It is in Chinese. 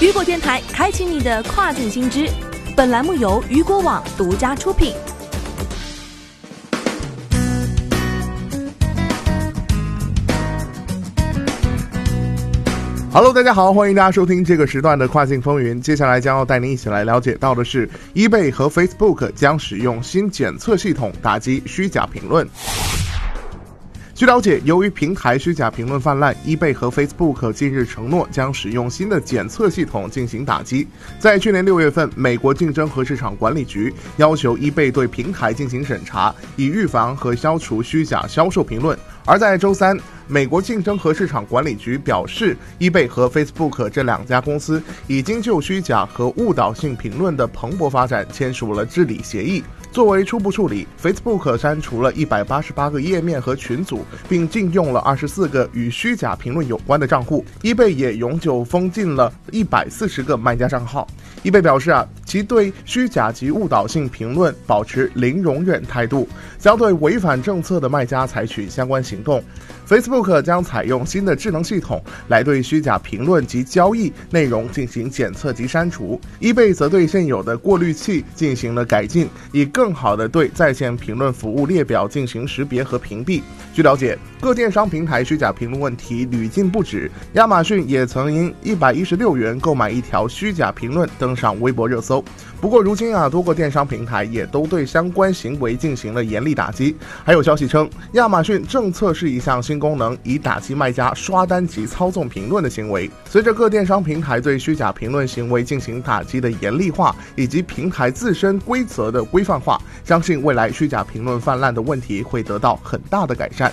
雨果电台开启你的跨境新知。本栏目由雨果网独家出品。Hello，大家好，欢迎大家收听这个时段的跨境风云。接下来将要带您一起来了解到的是，eBay 和 Facebook 将使用新检测系统打击虚假评论。据了解，由于平台虚假评论泛滥，eBay 和 Facebook 近日承诺将使用新的检测系统进行打击。在去年六月份，美国竞争和市场管理局要求 eBay 对平台进行审查，以预防和消除虚假销售评论。而在周三，美国竞争和市场管理局表示，eBay 和 Facebook 这两家公司已经就虚假和误导性评论的蓬勃发展签署了治理协议。作为初步处理，Facebook 删除了一百八十八个页面和群组，并禁用了二十四个与虚假评论有关的账户。eBay 也永久封禁了一百四十个卖家账号。eBay 表示啊，其对虚假及误导性评论保持零容忍态度，将对违反政策的卖家采取相关行动。Facebook 将采用新的智能系统来对虚假评论及交易内容进行检测及删除。eBay 则对现有的过滤器进行了改进，以更好地对在线评论服务列表进行识别和屏蔽。据了解，各电商平台虚假评论问题屡禁不止，亚马逊也曾因一百一十六元购买一条虚假评论登上微博热搜。不过，如今啊，多个电商平台也都对相关行为进行了严厉打击。还有消息称，亚马逊正测试一项新功能，以打击卖家刷单及操纵评论的行为。随着各电商平台对虚假评论行为进行打击的严厉化，以及平台自身规则的规范化，相信未来虚假评论泛滥的问题会得到很大的改善。